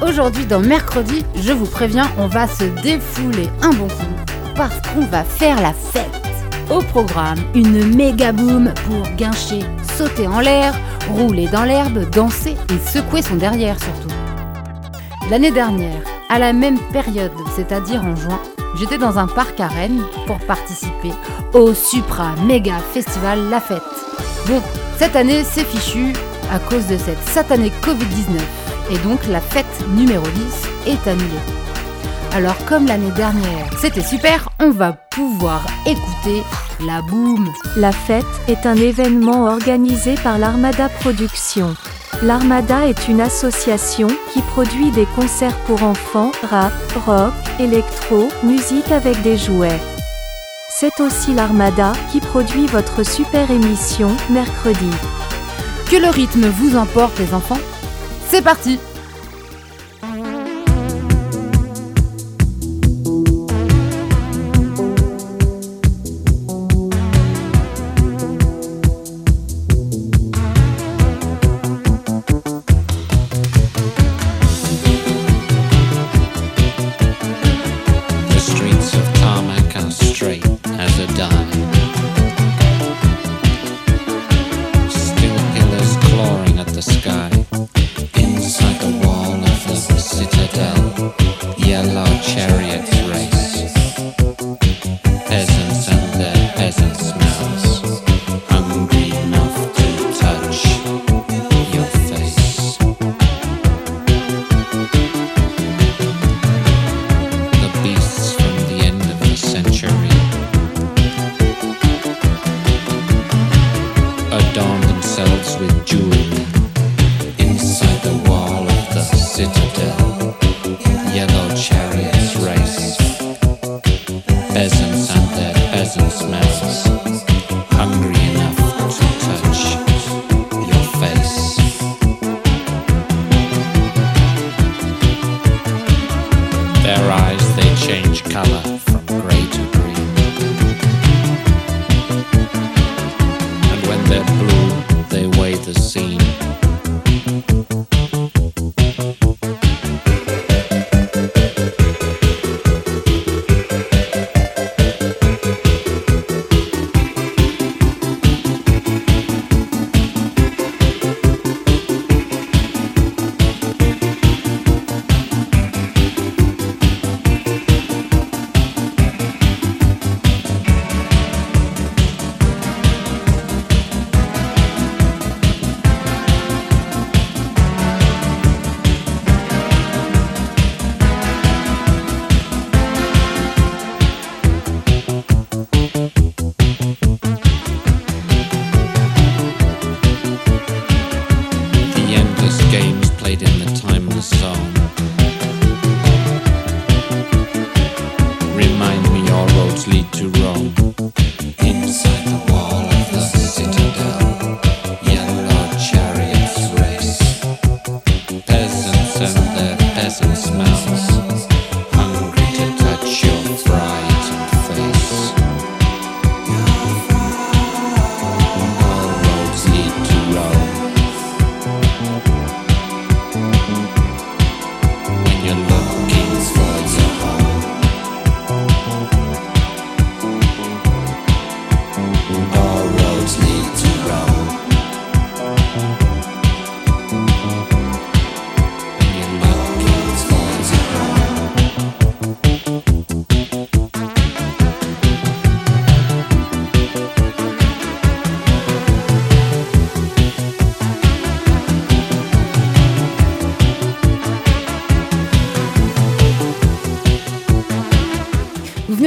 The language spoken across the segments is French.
Aujourd'hui dans Mercredi, je vous préviens, on va se défouler un bon coup parce qu'on va faire la fête. Au programme, une méga boom pour guincher, sauter en l'air, rouler dans l'herbe, danser et secouer son derrière surtout. L'année dernière, à la même période, c'est-à-dire en juin, j'étais dans un parc à Rennes pour participer au Supra Méga Festival La Fête. Bon, cette année c'est fichu à cause de cette satanée Covid-19 et donc la fête numéro 10 est annulée. Alors comme l'année dernière c'était super, on va pouvoir écouter la boom. La fête est un événement organisé par l'Armada Productions. L'Armada est une association qui produit des concerts pour enfants, rap, rock, électro, musique avec des jouets. C'est aussi l'Armada qui produit votre super émission, mercredi. Que le rythme vous emporte les enfants? C'est parti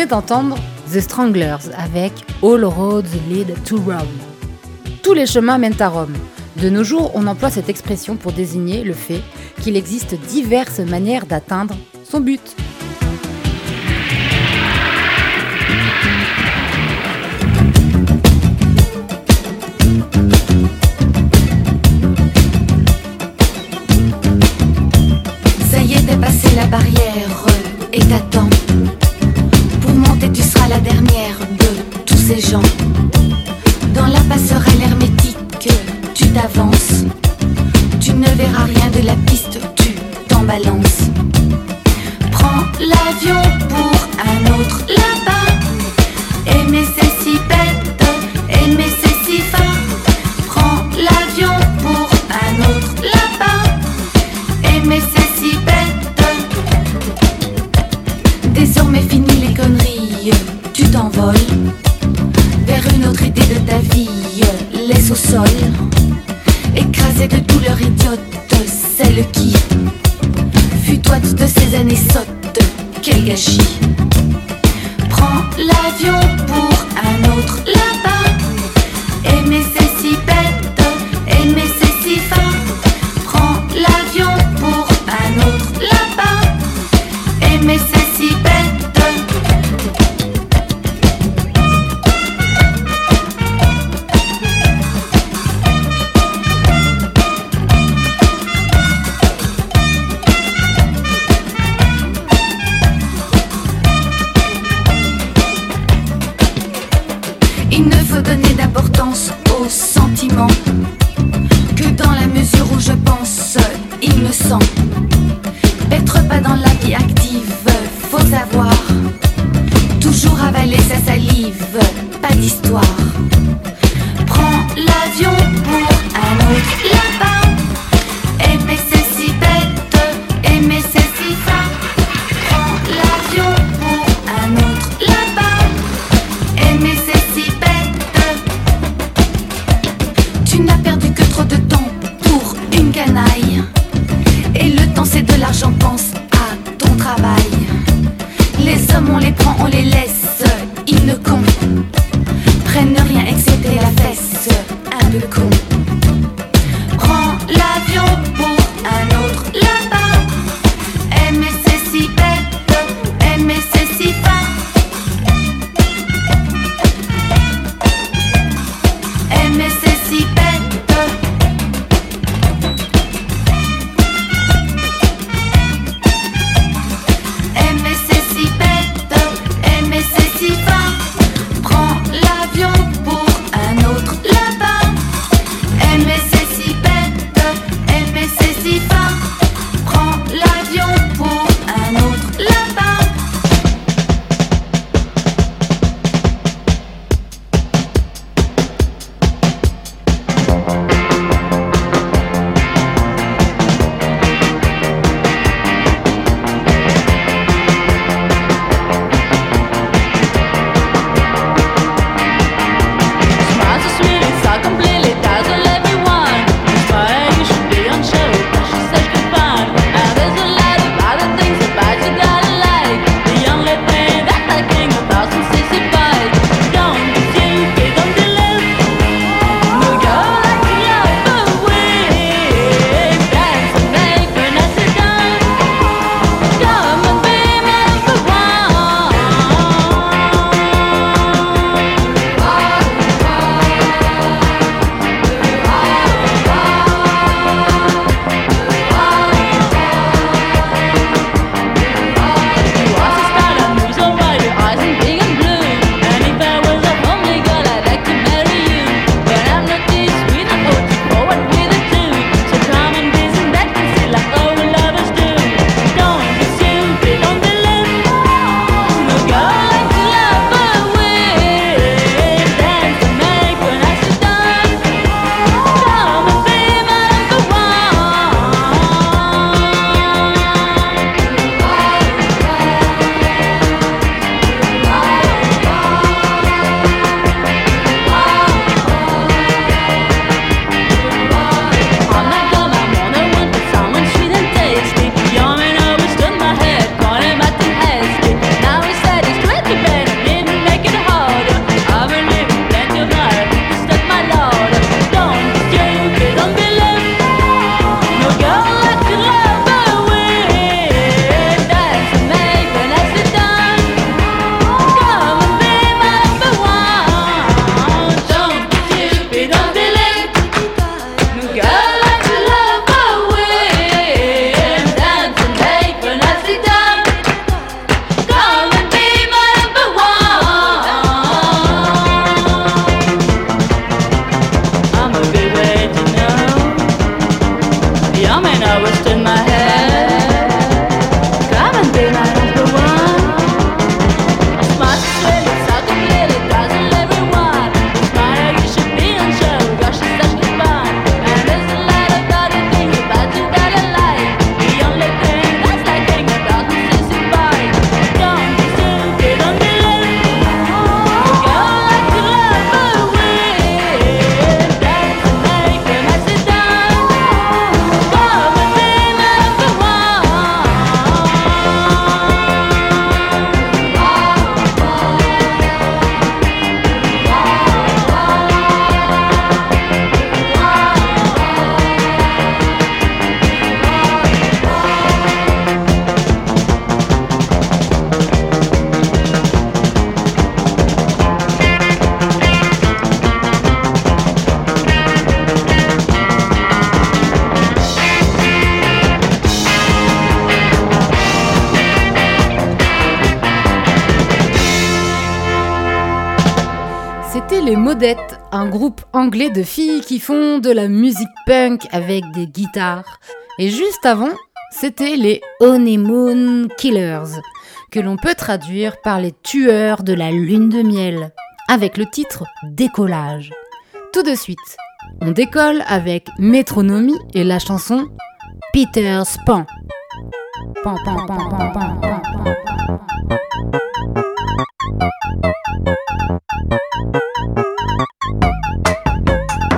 d'entendre The Stranglers avec All Roads Lead to Rome. Tous les chemins mènent à Rome. De nos jours, on emploie cette expression pour désigner le fait qu'il existe diverses manières d'atteindre son but. L'avion Un groupe anglais de filles qui font de la musique punk avec des guitares. Et juste avant, c'était les Honeymoon Killers, que l'on peut traduire par les tueurs de la lune de miel, avec le titre Décollage. Tout de suite, on décolle avec Métronomie et la chanson Peter's Pan. Pan, pan, pan, Thank you.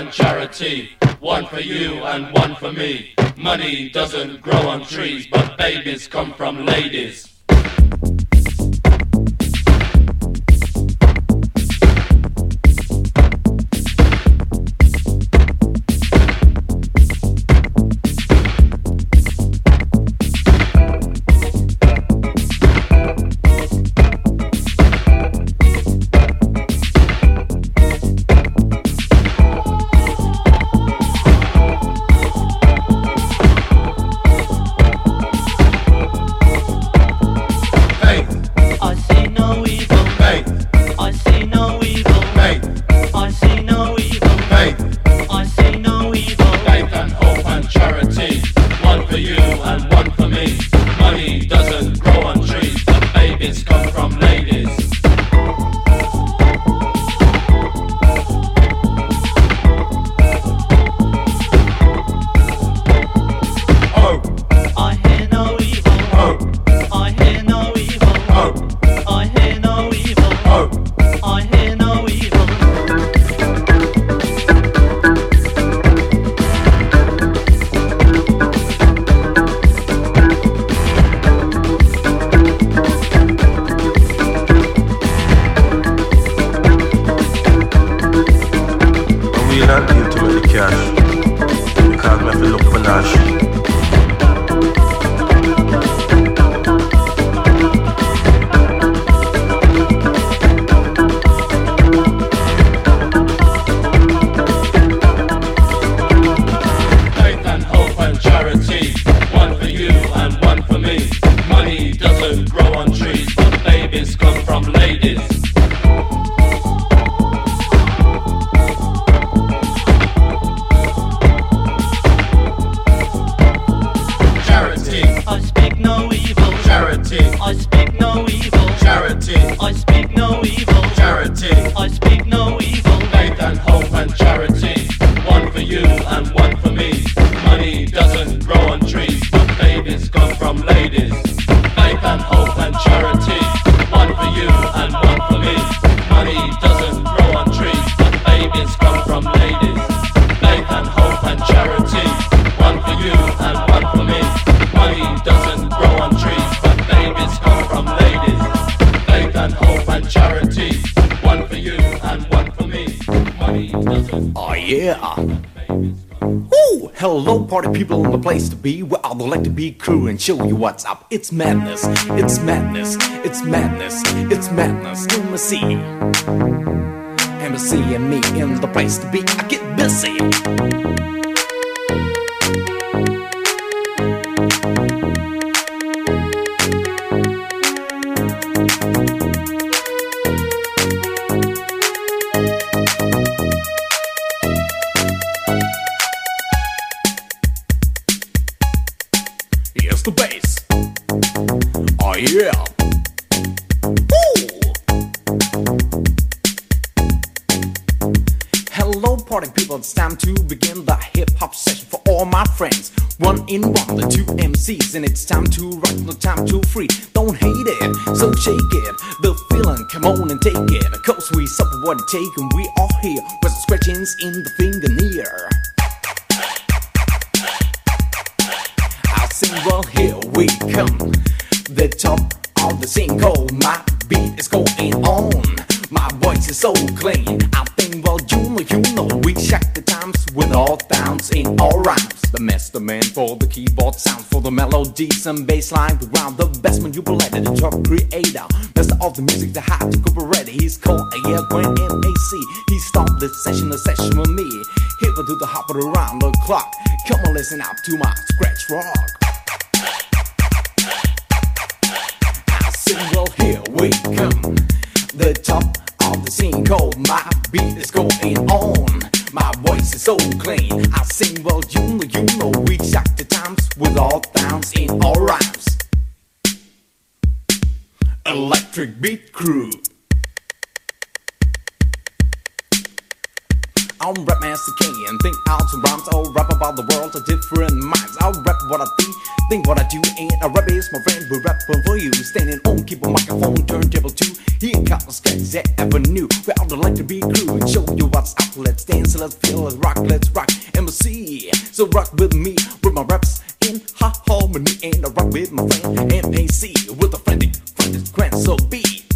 And charity. One for you and one for me. Money doesn't grow on trees, but babies come from ladies. Hello party people in the place to be where I'd like to be crew and show you what's up. It's madness, it's madness, it's madness, it's madness. Embassy, Embassy and me in the place to be. I get busy. Party people. It's time to begin the hip hop session for all my friends. One in one, the two MCs, and it's time to rock, no time to free. Don't hate it, so shake it. The feeling, come on and take it. Cause we suffer what it take, and we are here with scratchings in the fingernail. I sing, well, here we come. The top of the single, my beat is going on. My voice is so clean. I think, well, you know, you know, we check the times with all downs in all rhymes. The master man for the keyboard sound, for the melodies and bass line. We round the best manipulator, the top creator. Master of the music, the high to ready. He's called a yeah, Grand MAC. He started the session, the session with me. Hip to the hop around the clock. Come on, listen up to my scratch rock. I sing, well, here we come. The top of the scene called my beat is going on. My voice is so clean. I sing, well, you know, you know, we check the times with all downs in all rhymes. Electric Beat Crew. I'm rap master king and think out rhymes. I'll rap about the world to different minds. I'll rap what I think, think what I do, and a rap is my friend. We're rapping for you, standing on keyboard, microphone, turntable two. Here comes that avenue. We all like to be crew and show you what's up. Let's dance, let's feel, let's rock, let's rock. MC, so rock with me with my raps in ha harmony, and I rock with my friend MAC with a frantic, frantic grand so beat.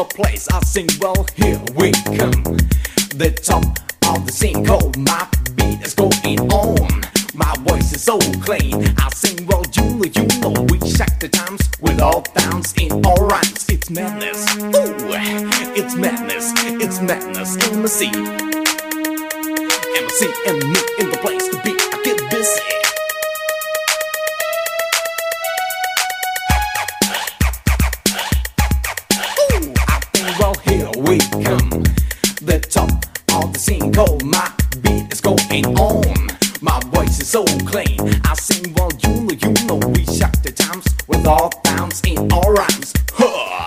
The place, I sing, well, here we come. The top of the scene called my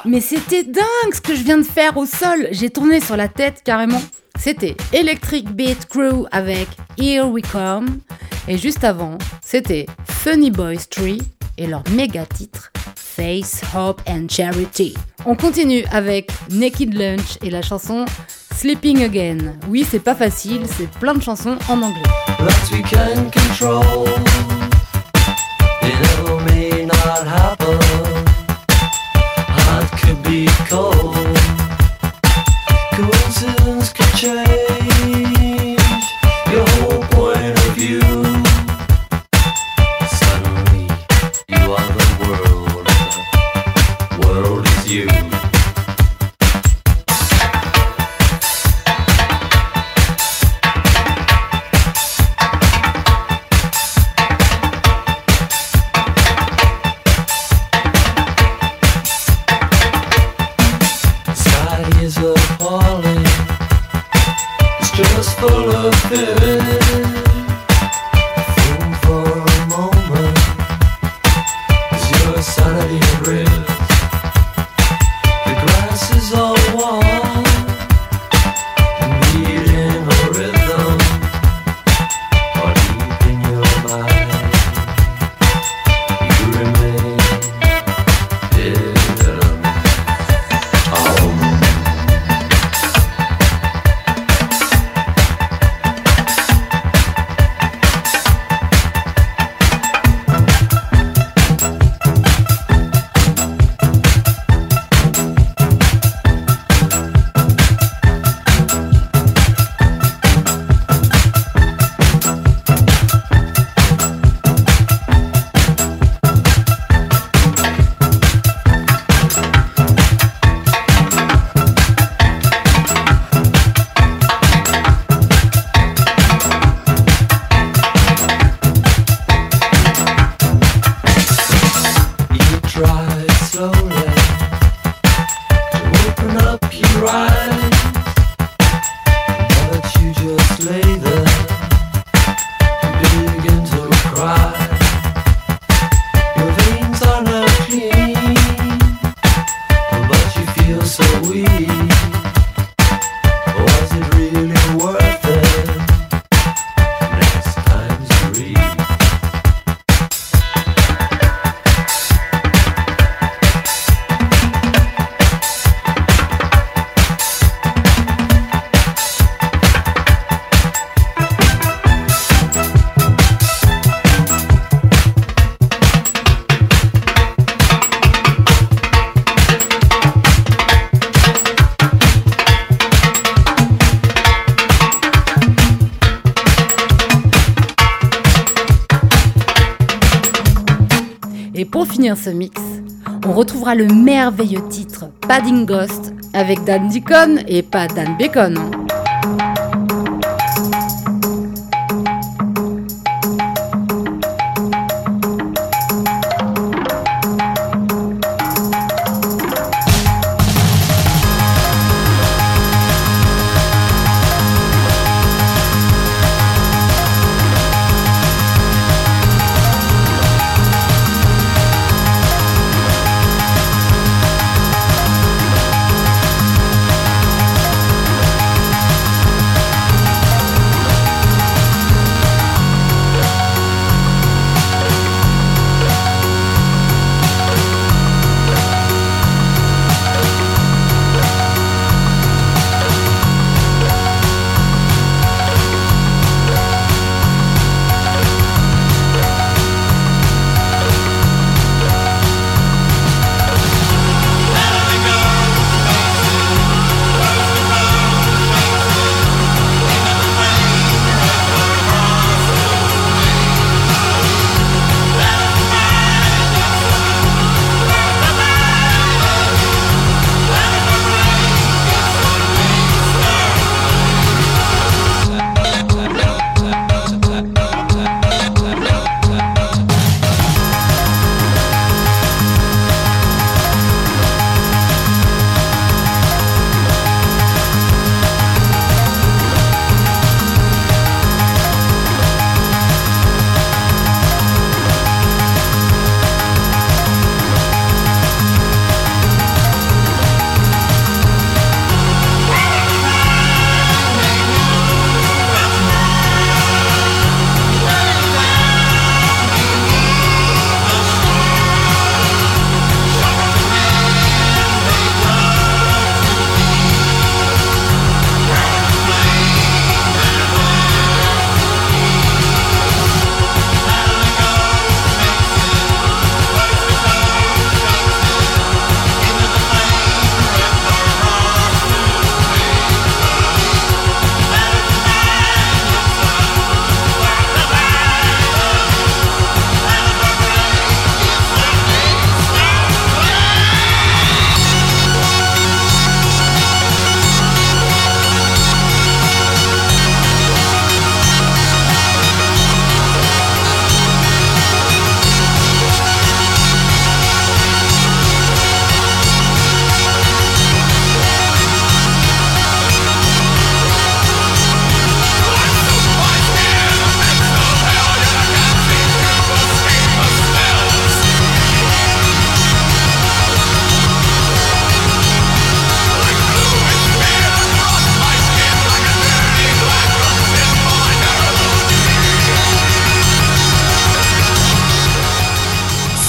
Mais c'était dingue ce que je viens de faire au sol. J'ai tourné sur la tête carrément. C'était Electric Beat Crew avec Here We Come. Et juste avant, c'était Funny Boys Tree et leur méga titre Face, Hope and Charity. On continue avec Naked Lunch et la chanson Sleeping Again. Oui, c'est pas facile, c'est plein de chansons en anglais. We can control. It all may not happen. todo. mix, on retrouvera le merveilleux titre Padding Ghost avec Dan Deacon et pas Dan Bacon.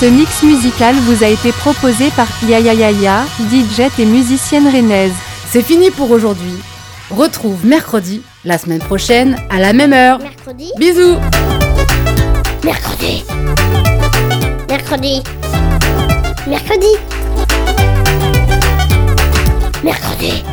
Ce mix musical vous a été proposé par Yaya Yaya, DJ et musicienne rennaise. C'est fini pour aujourd'hui. Retrouve mercredi, la semaine prochaine, à la même heure. Mercredi. Bisous. Mercredi. Mercredi. Mercredi. Mercredi